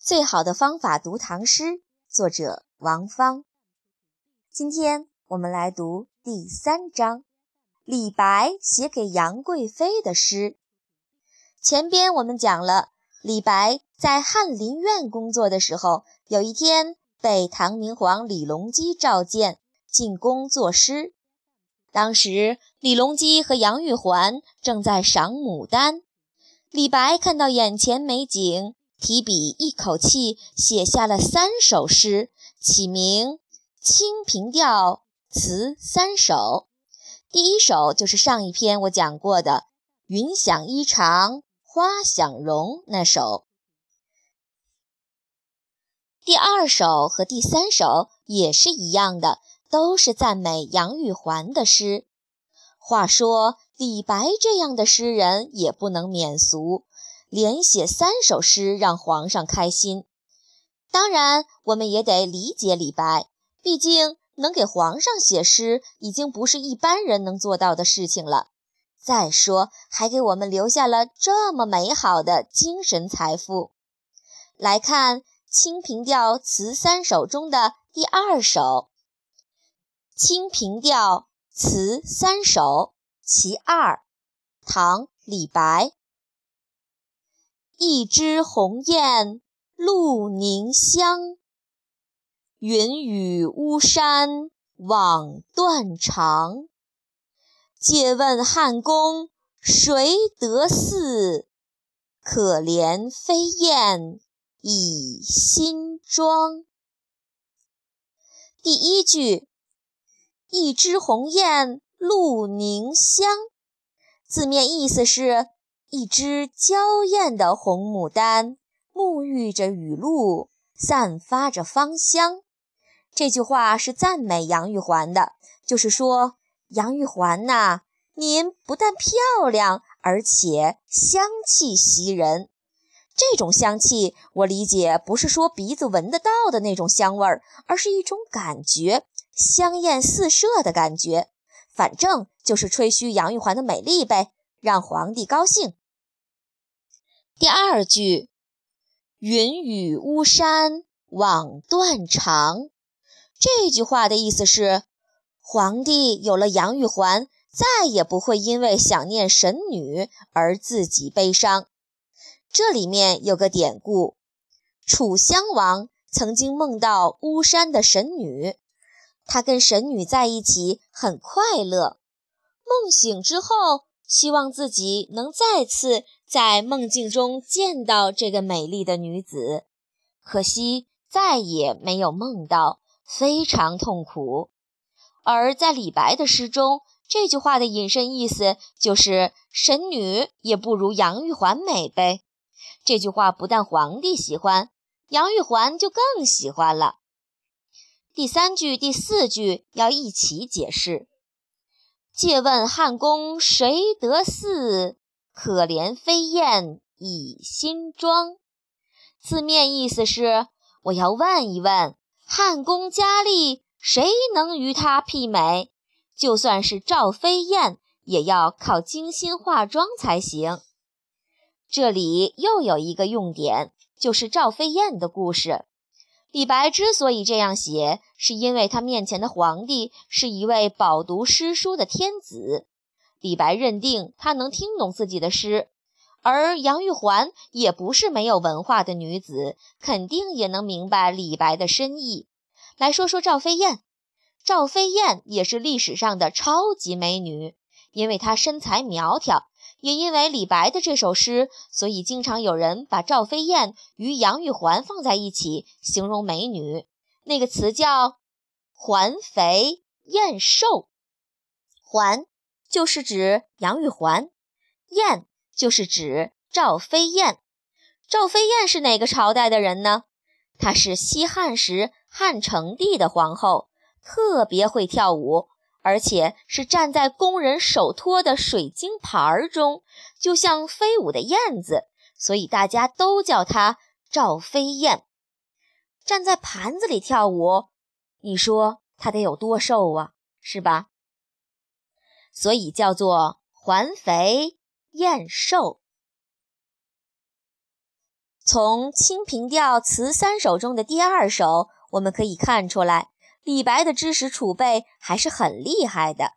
最好的方法读唐诗，作者王芳。今天我们来读第三章，李白写给杨贵妃的诗。前边我们讲了，李白在翰林院工作的时候，有一天被唐明皇李隆基召见进宫作诗。当时李隆基和杨玉环正在赏牡丹，李白看到眼前美景。提笔一口气写下了三首诗，起名《清平调词三首》。第一首就是上一篇我讲过的“云想衣裳花想容”那首。第二首和第三首也是一样的，都是赞美杨玉环的诗。话说李白这样的诗人也不能免俗。连写三首诗让皇上开心，当然我们也得理解李白，毕竟能给皇上写诗已经不是一般人能做到的事情了。再说，还给我们留下了这么美好的精神财富。来看《清平调词三首》中的第二首，《清平调词三首·其二》，唐·李白。一枝红艳露凝香，云雨巫山枉断肠。借问汉宫谁得似？可怜飞燕倚新妆。第一句“一枝红艳露凝香”，字面意思是。一只娇艳的红牡丹，沐浴着雨露，散发着芳香。这句话是赞美杨玉环的，就是说杨玉环呐，您不但漂亮，而且香气袭人。这种香气，我理解不是说鼻子闻得到的那种香味儿，而是一种感觉，香艳四射的感觉。反正就是吹嘘杨玉环的美丽呗，让皇帝高兴。第二句“云雨巫山枉断肠”，这句话的意思是，皇帝有了杨玉环，再也不会因为想念神女而自己悲伤。这里面有个典故：楚襄王曾经梦到巫山的神女，他跟神女在一起很快乐。梦醒之后，希望自己能再次。在梦境中见到这个美丽的女子，可惜再也没有梦到，非常痛苦。而在李白的诗中，这句话的引申意思就是神女也不如杨玉环美呗。这句话不但皇帝喜欢，杨玉环就更喜欢了。第三句、第四句要一起解释。借问汉宫谁得似？可怜飞燕倚新妆，字面意思是我要问一问，汉宫佳丽谁能与她媲美？就算是赵飞燕，也要靠精心化妆才行。这里又有一个用点，就是赵飞燕的故事。李白之所以这样写，是因为他面前的皇帝是一位饱读诗书的天子。李白认定他能听懂自己的诗，而杨玉环也不是没有文化的女子，肯定也能明白李白的深意。来说说赵飞燕，赵飞燕也是历史上的超级美女，因为她身材苗条，也因为李白的这首诗，所以经常有人把赵飞燕与杨玉环放在一起形容美女。那个词叫“环肥燕瘦”，环。就是指杨玉环，燕就是指赵飞燕。赵飞燕是哪个朝代的人呢？她是西汉时汉成帝的皇后，特别会跳舞，而且是站在工人手托的水晶盘儿中，就像飞舞的燕子，所以大家都叫它赵飞燕。站在盘子里跳舞，你说它得有多瘦啊？是吧？所以叫做环肥燕瘦。从《清平调·词三首》中的第二首，我们可以看出来，李白的知识储备还是很厉害的。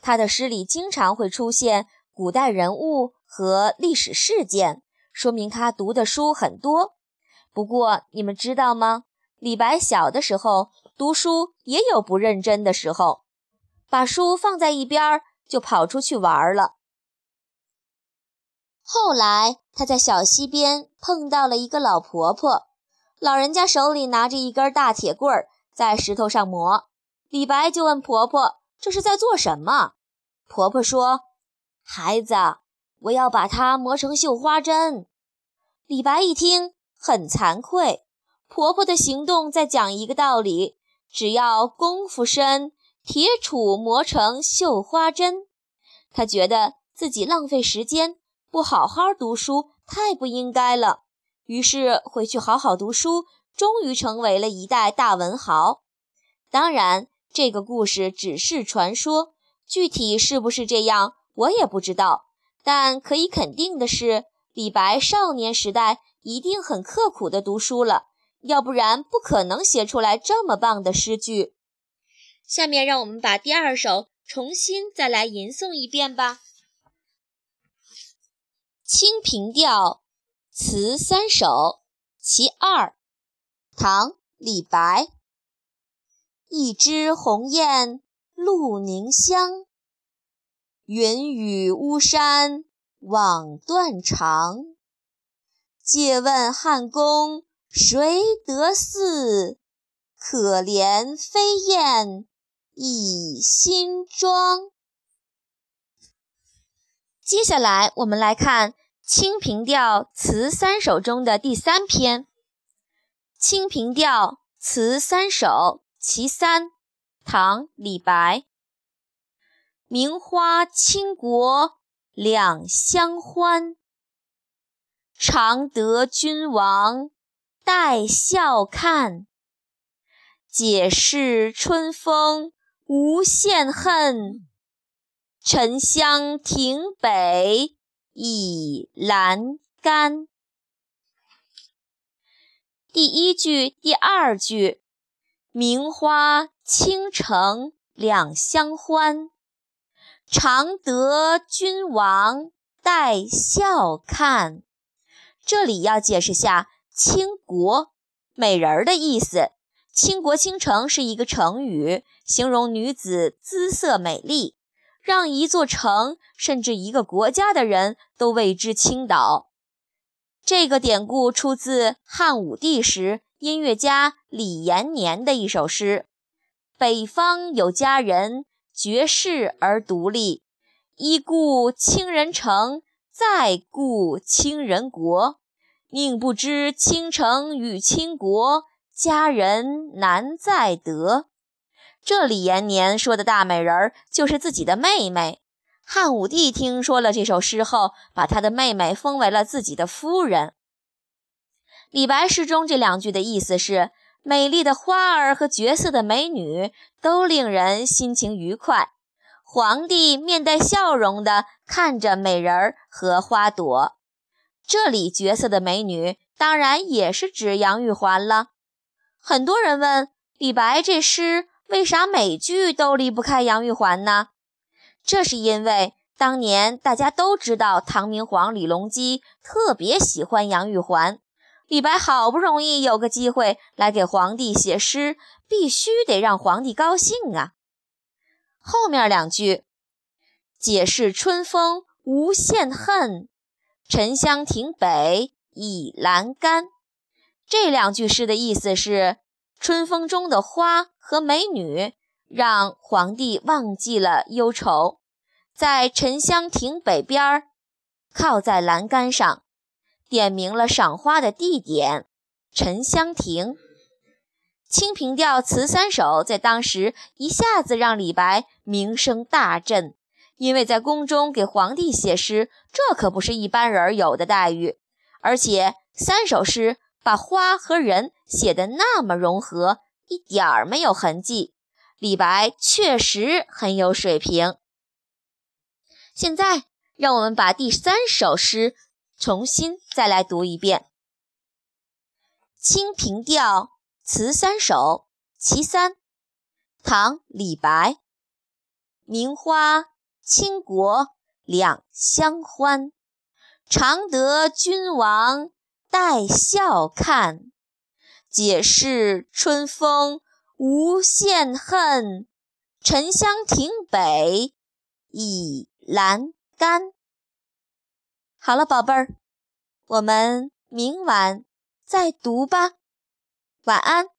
他的诗里经常会出现古代人物和历史事件，说明他读的书很多。不过，你们知道吗？李白小的时候读书也有不认真的时候，把书放在一边就跑出去玩了。后来，他在小溪边碰到了一个老婆婆，老人家手里拿着一根大铁棍儿，在石头上磨。李白就问婆婆：“这是在做什么？”婆婆说：“孩子，我要把它磨成绣花针。”李白一听，很惭愧。婆婆的行动在讲一个道理：只要功夫深，铁杵磨成绣花针。他觉得自己浪费时间。不好好读书，太不应该了。于是回去好好读书，终于成为了一代大文豪。当然，这个故事只是传说，具体是不是这样，我也不知道。但可以肯定的是，李白少年时代一定很刻苦地读书了，要不然不可能写出来这么棒的诗句。下面让我们把第二首重新再来吟诵一遍吧。《清平调·词三首·其二》唐·李白。一枝红艳露凝香，云雨巫山枉断肠。借问汉宫谁得似？可怜飞燕倚新妆。接下来，我们来看《清平调·词三首》中的第三篇《清平调·词三首·其三》，唐·李白。名花倾国两相欢，常得君王带笑看。解释春风无限恨。沉香亭北倚阑干。第一句、第二句：“名花倾城两相欢，常得君王带笑看。”这里要解释下“倾国”美人的意思。“倾国倾城”是一个成语，形容女子姿色美丽。让一座城，甚至一个国家的人都为之倾倒。这个典故出自汉武帝时音乐家李延年的一首诗：“北方有佳人，绝世而独立。一顾倾人城，再顾倾人国。宁不知倾城与倾国，佳人难再得。”这李延年说的大美人儿就是自己的妹妹。汉武帝听说了这首诗后，把他的妹妹封为了自己的夫人。李白诗中这两句的意思是：美丽的花儿和绝色的美女都令人心情愉快。皇帝面带笑容地看着美人儿和花朵。这里绝色的美女当然也是指杨玉环了。很多人问李白这诗。为啥每句都离不开杨玉环呢？这是因为当年大家都知道唐明皇李隆基特别喜欢杨玉环，李白好不容易有个机会来给皇帝写诗，必须得让皇帝高兴啊。后面两句“解释春风无限恨，沉香亭北倚阑干”，这两句诗的意思是。春风中的花和美女让皇帝忘记了忧愁，在沉香亭北边儿，靠在栏杆上，点明了赏花的地点——沉香亭。《清平调·词三首》在当时一下子让李白名声大振，因为在宫中给皇帝写诗，这可不是一般人有的待遇，而且三首诗。把花和人写得那么融合，一点儿没有痕迹。李白确实很有水平。现在，让我们把第三首诗重新再来读一遍。清平调·词三首·其三，唐·李白。名花倾国两相欢，常得君王带笑看。解释春风无限恨，沉香亭北倚栏杆。好了，宝贝儿，我们明晚再读吧，晚安。